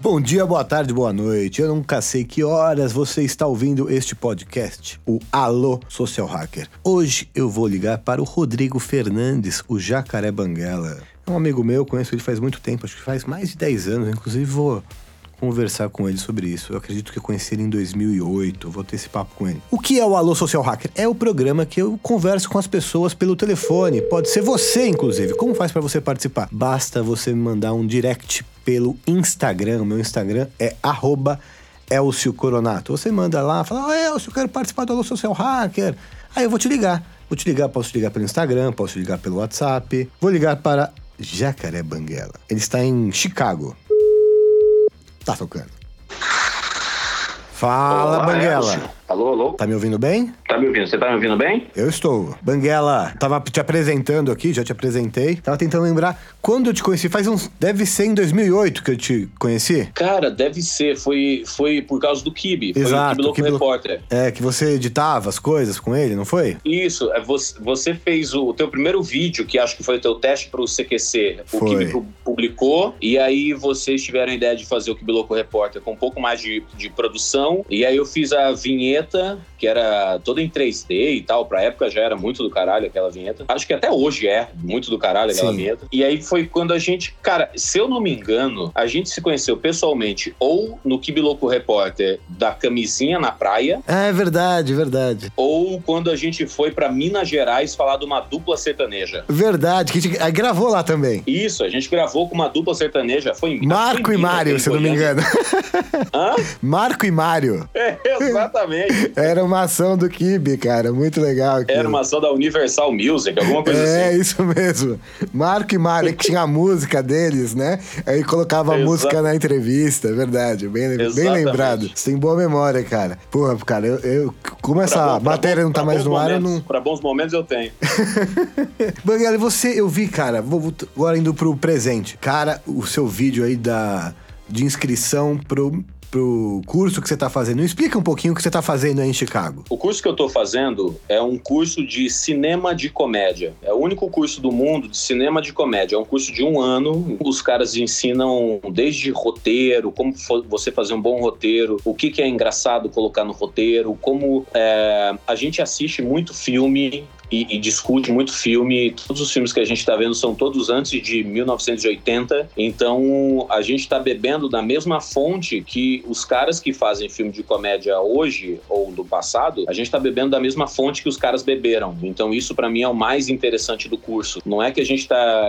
Bom dia, boa tarde, boa noite. Eu nunca sei que horas você está ouvindo este podcast, o Alô Social Hacker. Hoje eu vou ligar para o Rodrigo Fernandes, o Jacaré Banguela. É um amigo meu, conheço ele faz muito tempo, acho que faz mais de 10 anos, inclusive vou conversar com ele sobre isso. Eu acredito que eu conheci ele em 2008, vou ter esse papo com ele. O que é o Alô Social Hacker? É o programa que eu converso com as pessoas pelo telefone. Pode ser você, inclusive. Como faz para você participar? Basta você me mandar um direct pelo Instagram. O meu Instagram é arroba Elcio Coronato. Você manda lá, fala, oh, Elcio, eu quero participar do Alô Social Hacker. Aí eu vou te ligar. Vou te ligar, posso te ligar pelo Instagram, posso te ligar pelo WhatsApp. Vou ligar para Jacaré Banguela. Ele está em Chicago. Tá tocando. Fala, Olá, Banguela. Elcio. Alô, alô? Tá me ouvindo bem? Tá me ouvindo? Você tá me ouvindo bem? Eu estou. Banguela, tava te apresentando aqui, já te apresentei. Tava tentando lembrar quando eu te conheci. Faz uns. Deve ser em 2008 que eu te conheci. Cara, deve ser. Foi, foi por causa do Kibe. Foi Exato, o Kibe Louco Kibe. Repórter. É, que você editava as coisas com ele, não foi? Isso, é você, você fez o teu primeiro vídeo, que acho que foi o teu teste pro CQC. O Foi. Kibe publicou, e aí vocês tiveram a ideia de fazer o Kibe Louco Repórter com um pouco mais de, de produção. E aí eu fiz a vinheta, que era toda em 3D e tal. Pra época já era muito do caralho aquela vinheta. Acho que até hoje é muito do caralho aquela Sim. vinheta. E aí foi quando a gente, cara, se eu não me engano, a gente se conheceu pessoalmente ou no Kibe Louco Repórter da camisinha na praia, É verdade, verdade. ou quando a gente foi pra Minas Gerais falar de uma dupla sertaneja. Verdade, que a gente ah, gravou lá também. Isso, a gente gravou com uma dupla sertaneja. Foi em. Marco foi em e Mário, se eu não me engano. Hã? Marco e Mário. É, exatamente. Era uma ação do Kibe, cara. Muito legal. aquilo. Era uma ação da Universal Music, alguma coisa É, assim. isso mesmo. Marco e Mário, que tinha a música deles, né? Aí colocava a música na entrevista, é verdade. Bem, bem lembrado. Você tem boa memória, cara. Porra, cara, eu, eu- como essa bom- matéria bom- não tá mais no ar, eu momentos- não. Pra bons momentos eu tenho. Banguela, e você, eu vi, cara, vou- agora indo pro presente. Cara, o seu vídeo aí da, de inscrição pro, pro curso que você tá fazendo. Explica um pouquinho o que você tá fazendo aí em Chicago. O curso que eu tô fazendo é um curso de cinema de comédia. É o único curso do mundo de cinema de comédia. É um curso de um ano. Os caras ensinam desde roteiro, como você fazer um bom roteiro, o que, que é engraçado colocar no roteiro, como é, a gente assiste muito filme. E, e discute muito filme. Todos os filmes que a gente está vendo são todos antes de 1980. Então a gente está bebendo da mesma fonte que os caras que fazem filme de comédia hoje ou do passado. A gente está bebendo da mesma fonte que os caras beberam. Então isso para mim é o mais interessante do curso. Não é que a gente está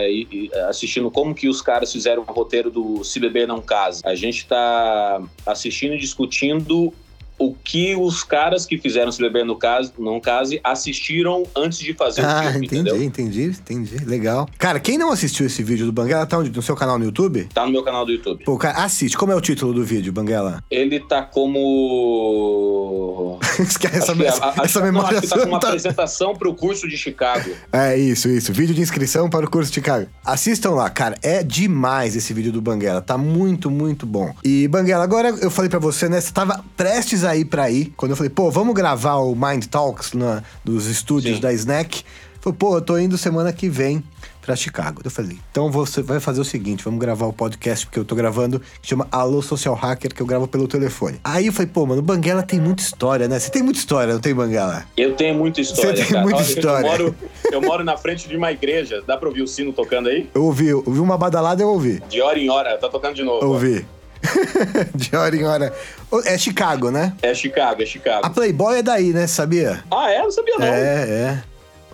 assistindo como que os caras fizeram o roteiro do Se Beber Não Casa. A gente está assistindo e discutindo o que os caras que fizeram Se Beber no caso, Não Case assistiram antes de fazer o Ah, filme, entendi, entendeu? entendi, entendi. Legal. Cara, quem não assistiu esse vídeo do Banguela, tá onde? No seu canal no YouTube? Tá no meu canal do YouTube. Pô, cara, assiste. Como é o título do vídeo, Banguela? Ele tá como. Esquece essa, que- essa, a- acho- essa não, memória acho que tá com uma apresentação pro curso de Chicago. É isso, isso. Vídeo de inscrição para o curso de Chicago. Assistam lá, cara. É demais esse vídeo do Banguela. Tá muito, muito bom. E, Banguela, agora eu falei pra você, né? Você tava prestes a ir pra ir. Quando eu falei, pô, vamos gravar o Mind Talks na, nos estúdios Sim. da Snack. Falei, pô, eu tô indo semana que vem pra Chicago. Eu falei, então você vai fazer o seguinte, vamos gravar o podcast porque eu tô gravando, que chama Alô Social Hacker, que eu gravo pelo telefone. Aí eu falei, pô, mano, Banguela tem muita história, né? Você tem muita história, não tem, Banguela? Eu tenho muita história, Você tem cara. muita Olha, história. Eu moro, eu moro na frente de uma igreja. Dá pra ouvir o sino tocando aí? Eu ouvi, eu ouvi uma badalada, eu ouvi. De hora em hora, tá tocando de novo. Eu ouvi. de hora em hora. É Chicago, né? É Chicago, é A Chicago. Playboy é daí, né? Sabia? Ah, é? Não sabia não. É, é.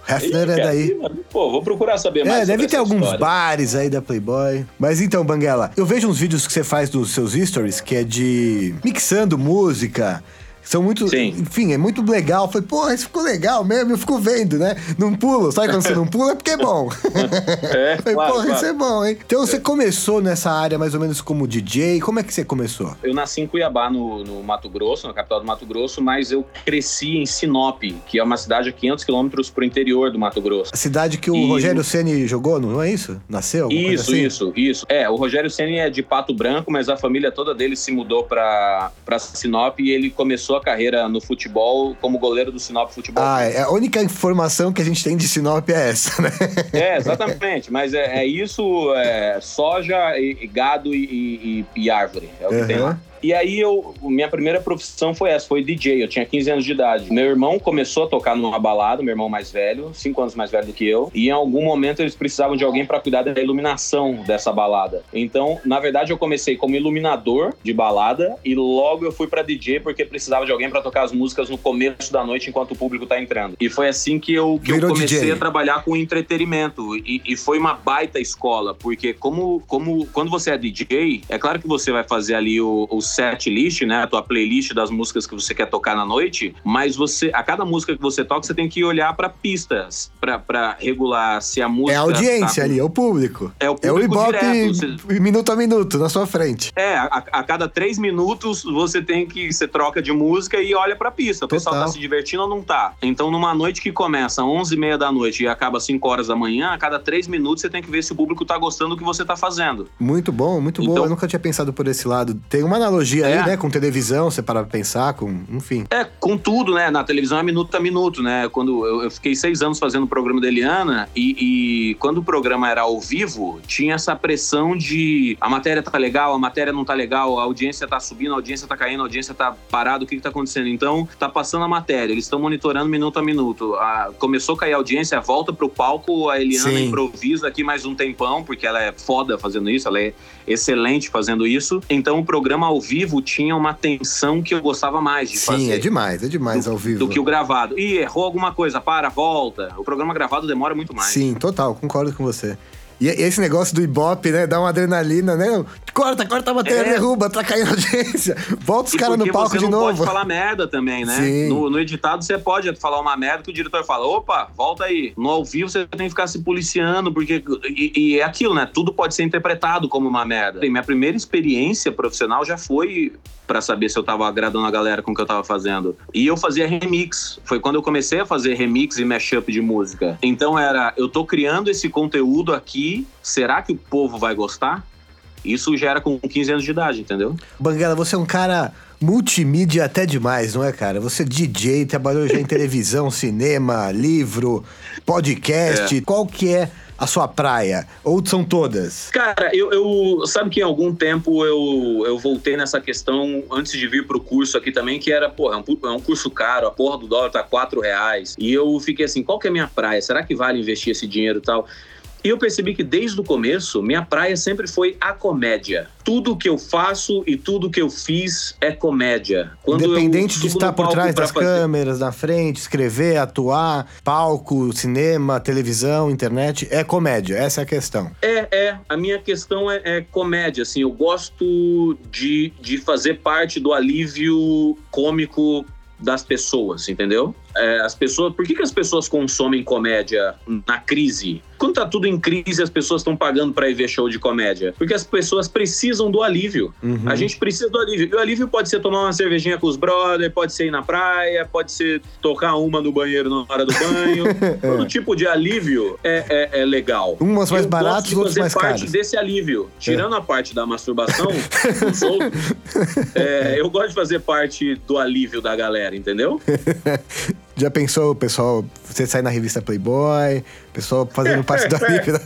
Hefner é daí. Pô, vou procurar saber mais É, deve ter alguns história. bares aí da Playboy. Mas então, Banguela, eu vejo uns vídeos que você faz dos seus stories que é de mixando música. São muito. Sim. Enfim, é muito legal. Falei, porra, isso ficou legal mesmo. Eu fico vendo, né? Não pulo. Sabe quando você não pula? É porque é bom. É, Falei, claro, porra, claro. isso é bom, hein? Então você começou nessa área mais ou menos como DJ. Como é que você começou? Eu nasci em Cuiabá, no, no Mato Grosso, na capital do Mato Grosso, mas eu cresci em Sinop, que é uma cidade a 500 quilômetros pro interior do Mato Grosso. A cidade que o E- Rogério Ceni jogou, não é isso? Nasceu? Isso, assim? isso, isso. É, o Rogério Ceni é de Pato Branco, mas a família toda dele se mudou pra Sinop e ele começou começou a carreira no futebol como goleiro do Sinop Futebol. Ah, é a única informação que a gente tem de Sinop é essa, né? É, exatamente. Mas é, é isso, é soja, e, gado e, e, e, árvore. É o que uhum. tem lá. E aí eu, minha primeira profissão foi essa, foi DJ. Eu tinha 15 anos de idade. Meu irmão começou a tocar numa balada, meu irmão mais velho, 5 anos mais velho do que eu. E em algum momento eles precisavam de alguém para cuidar da iluminação dessa balada. Então, na verdade, eu comecei como iluminador de balada e logo eu fui para DJ porque precisava de alguém para tocar as músicas no começo da noite enquanto o público tá entrando. E foi assim que eu, que eu comecei DJ. a trabalhar com entretenimento. E, e, foi uma baita escola, porque como, como quando você é DJ, é claro que você vai fazer ali o, o set list, né, a tua playlist das músicas que você quer tocar na noite, mas você, a cada música que você toca, você tem que olhar para pistas, para regular se a música. É a audiência tá... ali, é o público. É o público. É o Ibope você... minuto a minuto, na sua frente. É, a, a, cada três minutos você tem que. Você troca de música e olha pra pista. O Total. pessoal tá se divertindo ou não tá. Então, numa noite que começa às 11 e meia da noite e acaba às 5 horas da manhã, a cada três minutos você tem que ver se o público tá gostando do que você tá fazendo. Muito bom, muito então, bom. Eu nunca tinha pensado por esse lado. Tem uma analogia é. aí, né? Com televisão, você para pensar, com. Enfim. É, com tudo, né? Na televisão é minuto a minuto, né? Quando eu, eu fiquei seis anos fazendo o programa da Eliana e, e quando o programa era ao vivo, tinha essa pressão de a matéria tá legal, a matéria não tá legal, a audiência tá subindo, a audiência tá caindo, a audiência tá parada, o que que tá acontecendo? Então, tá passando a matéria, eles estão monitorando minuto a minuto. A, começou a cair a audiência, volta pro palco, a Eliana Sim. improvisa aqui mais um tempão, porque ela é foda fazendo isso, ela é excelente fazendo isso. Então, o programa ao vivo tinha uma tensão que eu gostava mais de Sim, fazer. Sim, é demais, é demais do, ao vivo. Do que o gravado. E errou alguma coisa, para, volta. O programa gravado demora muito mais. Sim, total, concordo com você. E esse negócio do Ibope, né? Dá uma adrenalina, né? Corta, corta a matéria, é. derruba, tá caindo a audiência. Volta os caras no palco de novo. Você pode falar merda também, né? No, no, editado você pode falar uma merda que o diretor fala: opa, volta aí. No ao vivo você tem que ficar se policiando, porque. E, e é aquilo, né? Tudo pode ser interpretado como uma merda. E minha primeira experiência profissional já foi para saber se eu tava agradando a galera com o que eu tava fazendo. E eu fazia remix. Foi quando eu comecei a fazer remix e mashup de música. Então era, eu tô criando esse conteúdo aqui, será que o povo vai gostar? Isso já era com 15 anos de idade, entendeu? Banguela, você é um cara multimídia até demais, não é, cara? Você é DJ, trabalhou já em televisão, cinema, livro, podcast. É. Qual que é a sua praia? Ou são todas? Cara, eu, eu sabe que em algum tempo eu, eu voltei nessa questão antes de vir pro curso aqui também, que era, porra, é um, é um curso caro, a porra do dólar tá quatro reais. E eu fiquei assim, qual que é a minha praia? Será que vale investir esse dinheiro e tal? E eu percebi que desde o começo, minha praia sempre foi a comédia. Tudo que eu faço e tudo que eu fiz é comédia. Quando Independente de estar por trás das fazer... câmeras, na frente, escrever, atuar, palco, cinema, televisão, internet, é comédia. Essa é a questão. É, é. A minha questão é, é comédia. Assim, eu gosto de, de fazer parte do alívio cômico das pessoas, entendeu? É, as pessoas, por que, que as pessoas consomem comédia na crise? Quando tá tudo em crise, as pessoas estão pagando para ir ver show de comédia. Porque as pessoas precisam do alívio. Uhum. A gente precisa do alívio. E o alívio pode ser tomar uma cervejinha com os brothers, pode ser ir na praia, pode ser tocar uma no banheiro na hora do banho. Todo tipo de alívio é, é, é legal. Umas mais baratas, outras mais caras. parte desse alívio. Tirando é. a parte da masturbação, é, eu gosto de fazer parte do alívio da galera, entendeu? Já pensou o pessoal, você sai na revista Playboy, o pessoal fazendo parte da vida?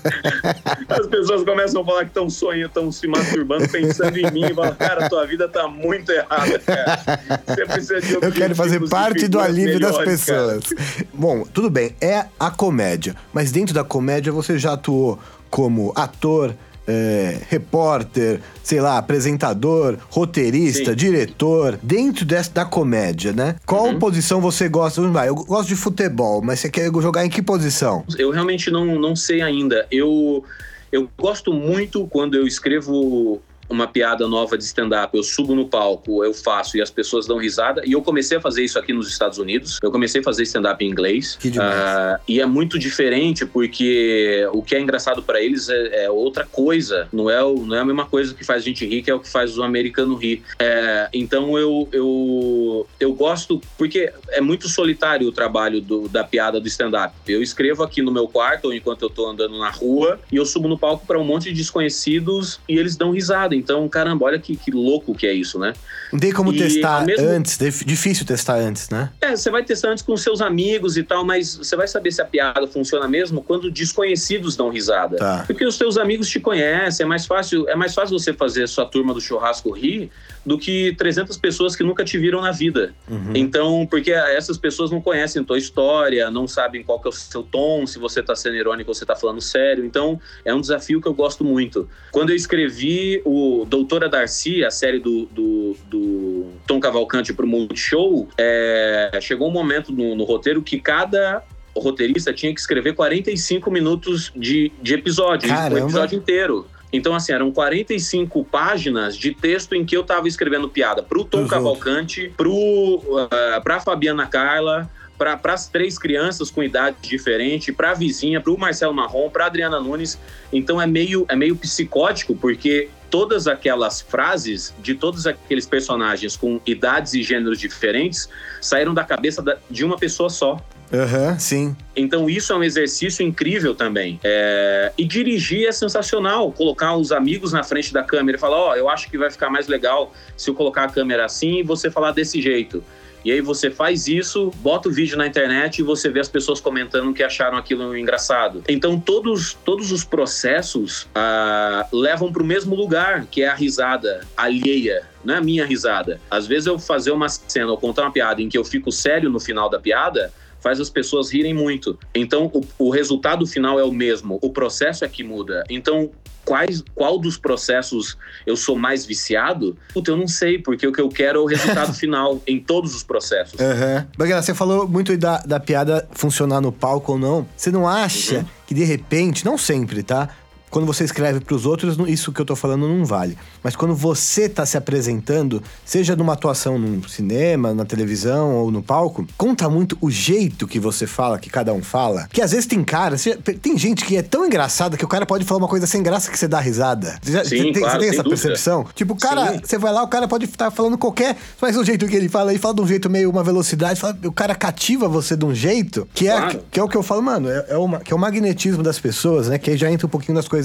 As pessoas começam a falar que estão sonhando, estão se masturbando, pensando em mim, e falam, cara, tua vida tá muito errada, cara. Você precisa de Eu quero fazer parte do alívio melhores, das pessoas. Cara. Bom, tudo bem, é a comédia, mas dentro da comédia você já atuou como ator, é, repórter, sei lá, apresentador, roteirista, Sim. diretor, dentro dessa, da comédia, né? Qual uhum. posição você gosta? Eu gosto de futebol, mas você quer jogar em que posição? Eu realmente não, não sei ainda. Eu, eu gosto muito quando eu escrevo uma piada nova de stand-up, eu subo no palco, eu faço e as pessoas dão risada. E eu comecei a fazer isso aqui nos Estados Unidos. Eu comecei a fazer stand-up em inglês. Que uh, e é muito diferente porque o que é engraçado para eles é, é, outra coisa. Não é, o, não é a mesma coisa que faz a gente rir, que é o que faz o americano rir. É, então eu, eu, eu gosto, porque é muito solitário o trabalho do, da piada do stand-up. Eu escrevo aqui no meu quarto, ou enquanto eu tô andando na rua, e eu subo no palco para um monte de desconhecidos e eles dão risada. Então, caramba, olha que, que louco que é isso, né? Não tem como e testar mesmo... antes, difícil testar antes, né? É, você vai testar antes com seus amigos e tal, mas você vai saber se a piada funciona mesmo quando desconhecidos dão risada. Tá. Porque os seus amigos te conhecem, é mais fácil, é mais fácil você fazer a sua turma do churrasco rir do que 300 pessoas que nunca te viram na vida. Uhum. Então, porque essas pessoas não conhecem tua história, não sabem qual que é o seu tom, se você tá sendo irônico ou você tá falando sério. Então, é um desafio que eu gosto muito. Quando eu escrevi o Doutora Darcy, a série do, do, do Tom Cavalcante pro Multishow, é, chegou um momento no, no roteiro que cada roteirista tinha que escrever 45 minutos de, de episódio, o episódio inteiro. Então, assim, eram 45 páginas de texto em que eu estava escrevendo piada pro Tom uhum. Cavalcante, pro, uh, pra Fabiana Carla, para as três crianças com idade diferente, para a vizinha, para o Marcelo Marrom, para Adriana Nunes. Então é meio, é meio psicótico, porque todas aquelas frases de todos aqueles personagens com idades e gêneros diferentes saíram da cabeça de uma pessoa só. Aham, uhum, sim. Então isso é um exercício incrível também. É... E dirigir é sensacional. Colocar os amigos na frente da câmera e falar: Ó, oh, eu acho que vai ficar mais legal se eu colocar a câmera assim e você falar desse jeito. E aí você faz isso, bota o vídeo na internet e você vê as pessoas comentando que acharam aquilo engraçado. Então todos, todos os processos ah, levam para o mesmo lugar, que é a risada alheia não é a minha risada. Às vezes eu fazer uma cena ou contar uma piada em que eu fico sério no final da piada, faz as pessoas rirem muito. Então, o, o resultado final é o mesmo, o processo é que muda. Então, quais, qual dos processos eu sou mais viciado? Puta, eu não sei, porque o que eu quero é o resultado final em todos os processos. Uhum. Bagana, você falou muito da, da piada funcionar no palco ou não. Você não acha uhum. que de repente, não sempre, tá? Quando você escreve para os outros, isso que eu tô falando não vale. Mas quando você está se apresentando, seja numa atuação no cinema, na televisão ou no palco, conta muito o jeito que você fala, que cada um fala. Que às vezes tem cara, tem gente que é tão engraçada que o cara pode falar uma coisa sem graça que você dá risada. Você, Sim, tem, claro, você tem essa dúvida. percepção? Tipo, o cara, Sim. você vai lá, o cara pode estar falando qualquer, mas o jeito que ele fala, ele fala de um jeito meio uma velocidade, fala, o cara cativa você de um jeito que é, claro. que é o que eu falo, mano, é, é, uma, que é o magnetismo das pessoas, né? Que aí já entra um pouquinho das coisas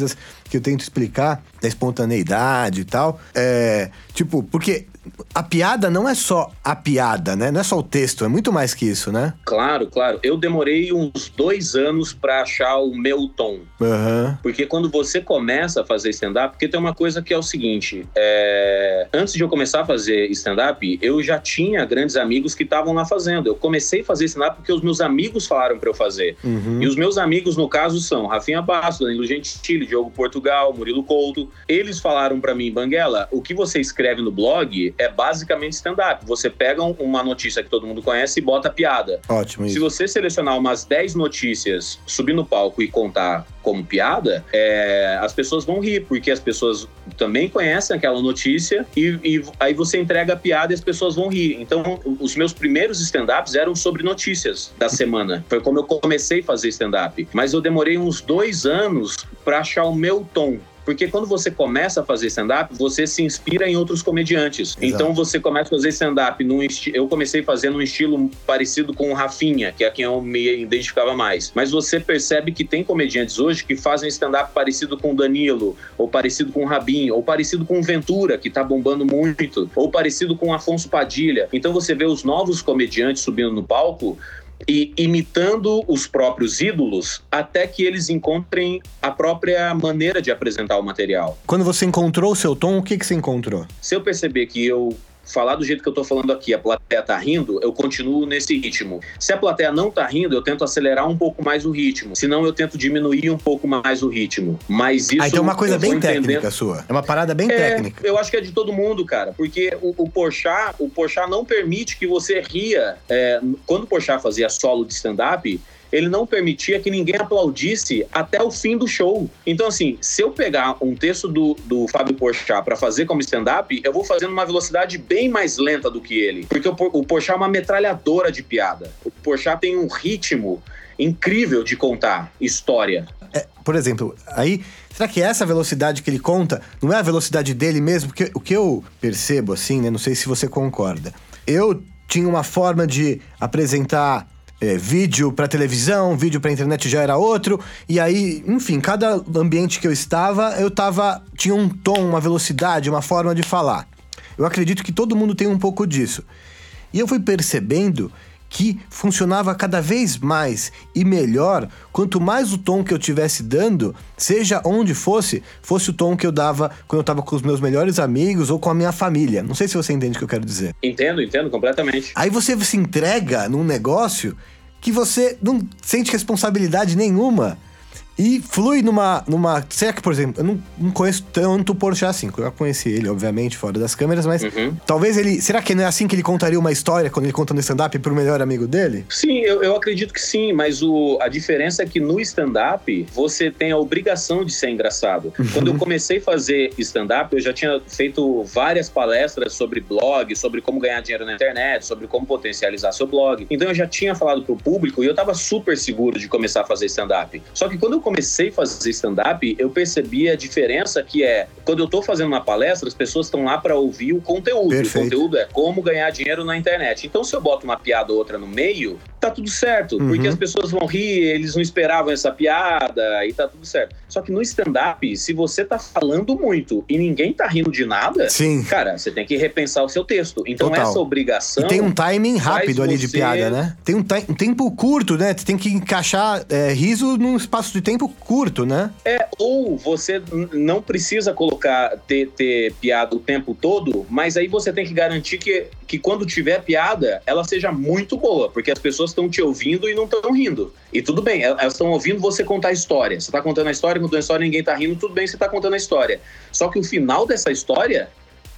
que eu tento explicar, da espontaneidade e tal. É, tipo, porque a piada não é só a piada, né? Não é só o texto, é muito mais que isso, né? Claro, claro. Eu demorei uns dois anos para achar o meu tom. Uhum. Porque quando você começa a fazer stand-up, porque tem uma coisa que é o seguinte: é... antes de eu começar a fazer stand-up, eu já tinha grandes amigos que estavam lá fazendo. Eu comecei a fazer stand-up porque os meus amigos falaram para eu fazer. Uhum. E os meus amigos, no caso, são Rafinha Basso, Danilo Gentili, Diogo Portugal, Murilo Couto. Eles falaram para mim, Banguela, o que você escreve no blog é basicamente stand-up. Você pega uma notícia que todo mundo conhece e bota piada. Ótimo. Se você selecionar umas 10 notícias, subir no palco e contar como piada, é, as pessoas vão rir, porque as pessoas também conhecem aquela notícia e, e, aí você entrega a piada e as pessoas vão rir. Então, os meus primeiros stand-ups eram sobre notícias da semana. Foi como eu comecei a fazer stand-up. Mas eu demorei uns dois anos para achar o meu tom. Porque quando você começa a fazer stand-up, você se inspira em outros comediantes. Exato. Então você começa a fazer stand-up. Eu comecei fazendo um estilo parecido com o Rafinha, que é quem eu me identificava mais. Mas você percebe que tem comediantes hoje que fazem stand-up parecido com o Danilo, ou parecido com o Rabinho, ou parecido com o Ventura, que tá bombando muito, ou parecido com o Afonso Padilha. Então você vê os novos comediantes subindo no palco e imitando os próprios ídolos até que eles encontrem a própria maneira de apresentar o material. Quando você encontrou o seu tom, o que, que você encontrou? Se eu perceber que eu falar do jeito que eu tô falando aqui, a plateia tá rindo, eu continuo nesse ritmo. Se a plateia não tá rindo, eu tento acelerar um pouco mais o ritmo. Senão eu tento diminuir um pouco mais o ritmo. Mas isso. Ah, então é uma coisa bem técnica sua. É uma parada bem é, técnica. Eu acho que é de todo mundo, cara. Porque o, o Porchat, o Porchat não permite que você ria. É, quando o Porchat fazia solo de stand-up, ele não permitia que ninguém aplaudisse até o fim do show. Então, assim, se eu pegar um texto do, do Fábio Porchat para fazer como stand-up, eu vou fazendo uma velocidade bem mais lenta do que ele. Porque o, o Porchat é uma metralhadora de piada. O Porchat tem um ritmo incrível de contar história. É, por exemplo, aí, será que essa velocidade que ele conta não é a velocidade dele mesmo? Porque o que eu percebo, assim, né? Não sei se você concorda. Eu tinha uma forma de apresentar é, vídeo para televisão, vídeo para internet já era outro. E aí, enfim, cada ambiente que eu estava, eu tava tinha um tom, uma velocidade, uma forma de falar. Eu acredito que todo mundo tem um pouco disso. E eu fui percebendo que funcionava cada vez mais e melhor quanto mais o tom que eu tivesse dando, seja onde fosse, fosse o tom que eu dava quando eu estava com os meus melhores amigos ou com a minha família. Não sei se você entende o que eu quero dizer. Entendo, entendo completamente. Aí você se entrega num negócio que você não sente responsabilidade nenhuma e flui numa. numa será que, por exemplo, eu não, não conheço tanto o Porchat assim. Eu já conheci ele, obviamente, fora das câmeras, mas uhum. talvez ele. Será que não é assim que ele contaria uma história quando ele conta no stand-up pro melhor amigo dele? Sim, eu, eu acredito que sim, mas o, a diferença é que no stand-up você tem a obrigação de ser engraçado. Uhum. Quando eu comecei a fazer stand-up, eu já tinha feito várias palestras sobre blog, sobre como ganhar dinheiro na internet, sobre como potencializar seu blog. Então eu já tinha falado pro público e eu tava super seguro de começar a fazer stand-up. Só que quando eu comecei a fazer stand-up, eu percebi a diferença que é quando eu estou fazendo uma palestra, as pessoas estão lá para ouvir o conteúdo. Perfeito. O conteúdo é como ganhar dinheiro na internet. Então, se eu boto uma piada ou outra no meio, tá tudo certo, uhum. porque as pessoas vão rir, eles não esperavam essa piada e tá tudo certo. Só que no stand-up, se você tá falando muito e ninguém tá rindo de nada, Sim. cara, você tem que repensar o seu texto. Então, Total. essa obrigação. E tem um timing rápido ali você... de piada, né? Tem um, um, tempo curto, né? Você tem que encaixar é, riso num espaço de tempo curto, né? É, ou você não precisa colocar, ter, ter piada o tempo todo, mas aí você tem que garantir que, que quando tiver piada, ela seja muito boa, porque as pessoas estão te ouvindo e não estão rindo. E tudo bem, elas estão ouvindo você contar a história. Você está contando a história, contando a história, ninguém está rindo, tudo bem, você está contando a história. Só que o final dessa história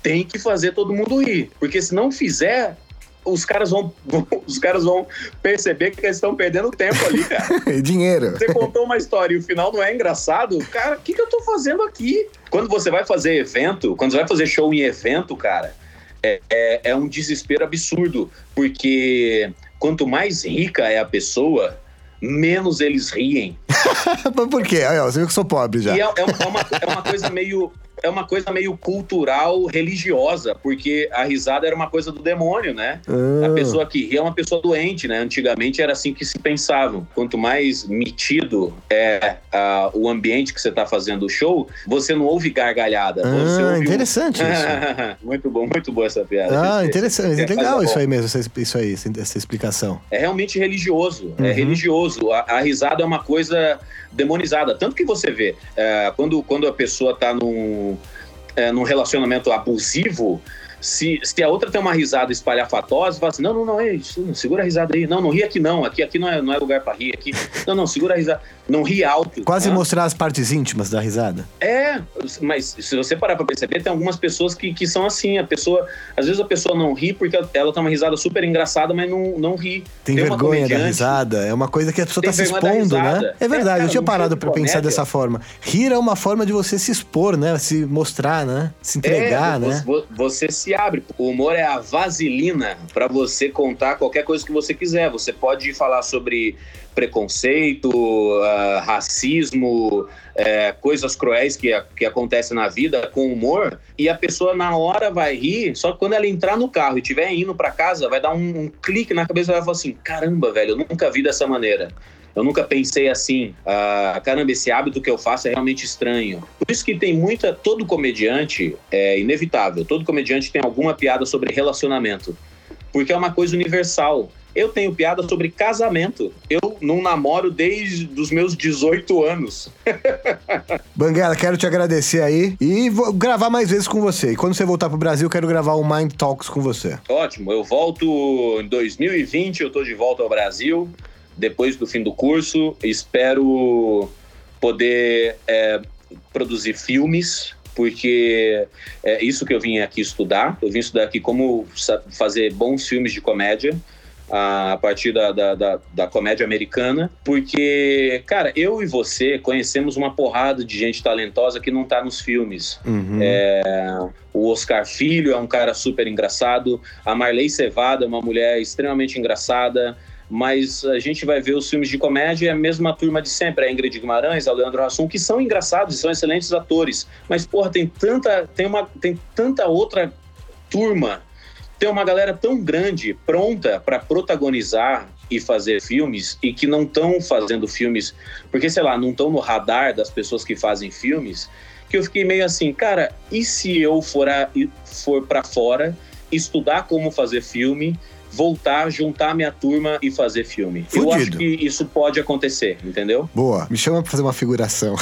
tem que fazer todo mundo rir, porque se não fizer, os caras vão, os caras vão perceber que eles estão perdendo tempo ali, cara. Dinheiro. Você contou uma história e o final não é engraçado, cara, o que, que eu tô fazendo aqui? Quando você vai fazer evento, quando você vai fazer show em evento, cara, é, é, é um desespero absurdo, porque quanto mais rica é a pessoa, menos eles riem. Por quê? Você viu que eu sou pobre já. E é, é, uma, é uma coisa meio é uma coisa meio cultural, religiosa, porque a risada era uma coisa do demônio, né? Ah. A pessoa que ria é uma pessoa doente, né? Antigamente era assim que se pensava. Quanto mais metido é uh, o ambiente que você está fazendo o show, você não ouve gargalhada. Ah, interessante um... isso. muito bom, muito boa essa piada. Ah, interessante. É legal isso aí mesmo, isso aí, essa explicação. É realmente religioso, é uhum. é religioso. A, a, risada é uma coisa demonizada. Tanto que você vê, é, quando, quando a pessoa está num é, num relacionamento abusivo, se, se a outra tem uma risada espalhafatosa, fala assim: não, não, não, é isso, segura a risada aí. Não, não ri aqui não, aqui, aqui não, é, não é lugar para rir. Aqui. Não, não, segura a risada. Não ri alto. Quase né? mostrar as partes íntimas da risada. É, mas se você parar pra perceber, tem algumas pessoas que, que são assim. A pessoa, às vezes a pessoa não ri porque ela tem uma risada super engraçada, mas não, não ri. Tem, tem vergonha da risada. É uma coisa que a pessoa tá se expondo, né? É verdade, é, cara, eu tinha parado pra pensar dessa forma. Rir é uma forma de você se expor, né? Se mostrar, né? Se entregar, é, né? Você, você se abre. O humor é a vaselina para você contar qualquer coisa que você quiser. Você pode falar sobre preconceito, uh, racismo, uh, coisas cruéis que, que acontecem na vida com humor, e a pessoa na hora vai rir, só que quando ela entrar no carro e estiver indo para casa, vai dar um, um, clique na cabeça e vai falar assim: caramba, velho, eu nunca vi dessa maneira. Eu nunca pensei assim, ah, caramba, esse hábito que eu faço é realmente estranho. Por isso que tem muita. Todo comediante é inevitável, todo comediante tem alguma piada sobre relacionamento. Porque é uma coisa universal. Eu tenho piada sobre casamento. Eu não namoro desde os meus 18 anos. Banguela, quero te agradecer aí e vou gravar mais vezes com você. E quando você voltar pro Brasil, quero gravar um Mind Talks com você. Ótimo, eu volto em 2020, eu tô de volta ao Brasil depois do fim do curso. Espero poder é, produzir filmes, porque é isso que eu vim aqui estudar. Eu vim estudar aqui como fazer bons filmes de comédia a partir da, da, da, da, comédia americana, porque, cara, eu e você conhecemos uma porrada de gente talentosa que não tá nos filmes. Uhum. É, o Oscar Filho é um cara super engraçado, a Marley Cevada é uma mulher extremamente engraçada mas a gente vai ver os filmes de comédia é a mesma turma de sempre, a Ingrid Guimarães, a Leandro Hassum, que são engraçados, são excelentes atores, mas porra, tem tanta, tem uma, tem tanta outra turma, tem uma galera tão grande, pronta para protagonizar e fazer filmes e que não estão fazendo filmes, porque sei lá, não estão no radar das pessoas que fazem filmes, que eu fiquei meio assim, cara, e se eu for, a, for para fora estudar como fazer filme voltar, juntar minha turma e fazer filme. Fudido. Eu acho que isso pode acontecer, entendeu? Boa. Me chama pra fazer uma figuração.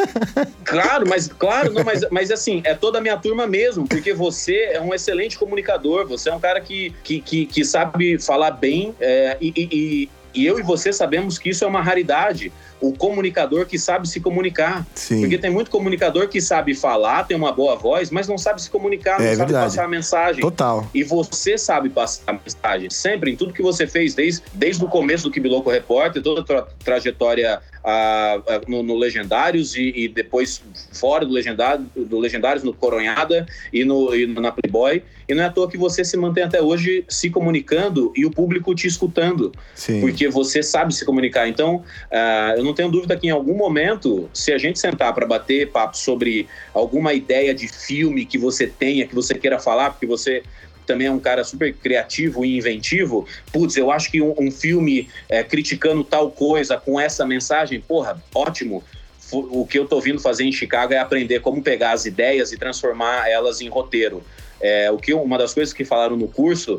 claro, mas claro, não, mas, mas assim, é toda a minha turma mesmo, porque você é um excelente comunicador, você é um cara que, que, que, que sabe falar bem é, e, e, e eu e você sabemos que isso é uma raridade o comunicador que sabe se comunicar. Sim. Porque tem muito comunicador que sabe falar, tem uma boa voz, mas não sabe se comunicar, não é, sabe verdade. passar a mensagem. Total. E você sabe passar a mensagem. Sempre, em tudo que você fez, desde, desde o começo do Kibiloco Repórter, toda a tra trajetória ah, ah, no, no, Legendários e, e, depois fora do Legendário, do Legendários, no Coronhada e, no, e na Playboy. E não é à toa que você se mantém até hoje se comunicando e o público te escutando. Sim. Porque você sabe se comunicar. Então, uh, eu não tenho dúvida que em algum momento, se a gente sentar para bater papo sobre alguma ideia de filme que você tenha, que você queira falar, porque você também é um cara super criativo e inventivo. Putz, eu acho que um, um filme é, criticando tal coisa com essa mensagem, porra, ótimo. O que eu tô vindo fazer em Chicago é aprender como pegar as ideias e transformar elas em roteiro. É, o que uma das coisas que falaram no curso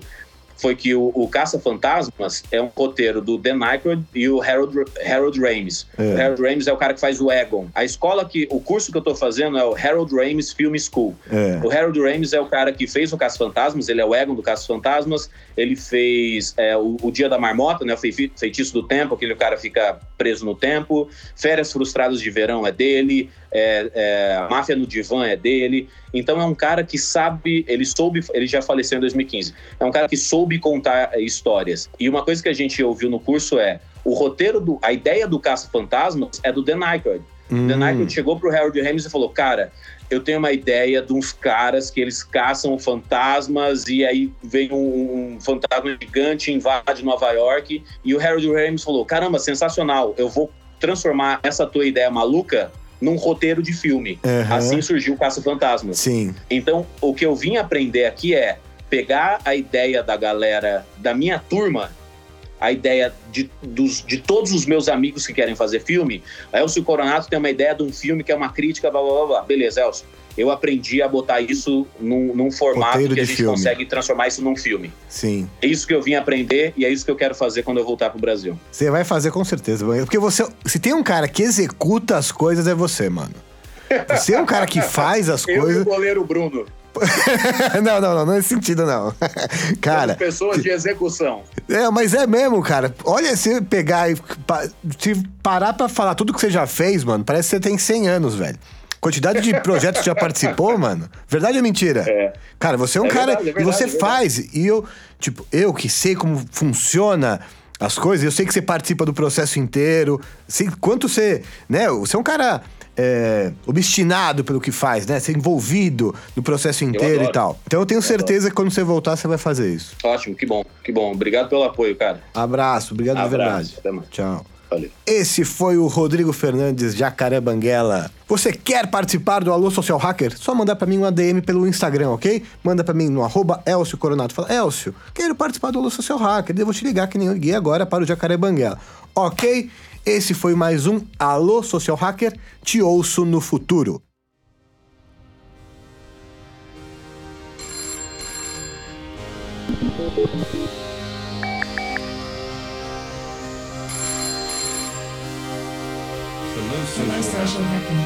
foi que o, o Caça-Fantasmas é um roteiro do Dan Aykroyd e o Harold, Harold Ramis. É. O Harold Ramis é o cara que faz o Egon. A escola que... O curso que eu tô fazendo é o Harold Ramis Film School. É. O Harold Ramis é o cara que fez o Caça-Fantasmas, ele é o Egon do Caça-Fantasmas, ele fez é, o, o, Dia da Marmota, né, o Feitiço do Tempo, aquele cara fica preso no tempo. Férias Frustradas de Verão é dele é, é, Máfia no Divã é dele. Então é um cara que sabe, ele soube, ele já faleceu em 2015. É um cara que soube contar histórias. E uma coisa que a gente ouviu no curso é o roteiro do, a ideia do Caça Fantasmas é do Dan Aykroyd. Hum. Dan Aykroyd chegou pro Harold Ramis e falou: "Cara, eu tenho uma ideia de uns caras que eles caçam fantasmas e aí vem um, um fantasma gigante invade Nova York e o Harold Ramis falou: "Caramba, sensacional! Eu vou transformar essa tua ideia maluca num roteiro de filme. Uhum. Assim surgiu o Caça Fantasmas. Sim. Então, o que eu vim aprender aqui é pegar a ideia da galera, da minha turma, a ideia de, dos, de todos os meus amigos que querem fazer filme. Elcio Coronato tem uma ideia de um filme que é uma crítica, blá blá blá. blá. Beleza, Elcio eu aprendi a botar isso num, num formato Roteiro que a gente filme. consegue transformar isso num filme. Sim. É isso que eu vim aprender e é isso que eu quero fazer quando eu voltar pro Brasil. Você vai fazer com certeza. Porque você. Se tem um cara que executa as coisas, é você, mano. Você é um cara que faz as eu coisas. Eu e o goleiro Bruno. não, não, não, não nesse sentido, não. cara. Pessoas de execução. É, mas é mesmo, cara. Olha, se pegar e se parar pra falar tudo que você já fez, mano, parece que você tem 100 anos, velho. Quantidade de projetos que já participou, mano. Verdade ou mentira? É. Cara, você é um é cara. Verdade, é verdade, e você é faz. E eu, tipo, eu que sei como funciona as coisas, eu sei que você participa do processo inteiro. Sei quanto você. Né? Você é um cara. É, obstinado pelo que faz, né? Ser envolvido no processo inteiro e tal. Então eu tenho certeza que quando você voltar, você vai fazer isso. Ótimo, que bom, que bom. Obrigado pelo apoio, cara. Abraço, obrigado Abraço, de verdade. Até mais. Tchau. Valeu. Esse foi o Rodrigo Fernandes Jacaré Banguela. Você quer participar do Alô Social Hacker? Só mandar para mim uma DM pelo Instagram, ok? Manda para mim no arroba Elcio Coronato. Fala, Elcio, quero participar do Alô Social Hacker. Eu vou te ligar que nem eu liguei agora para o Jacaré Banguela. Ok? Esse foi mais um Alô Social Hacker. Te ouço no futuro. The moon station happened.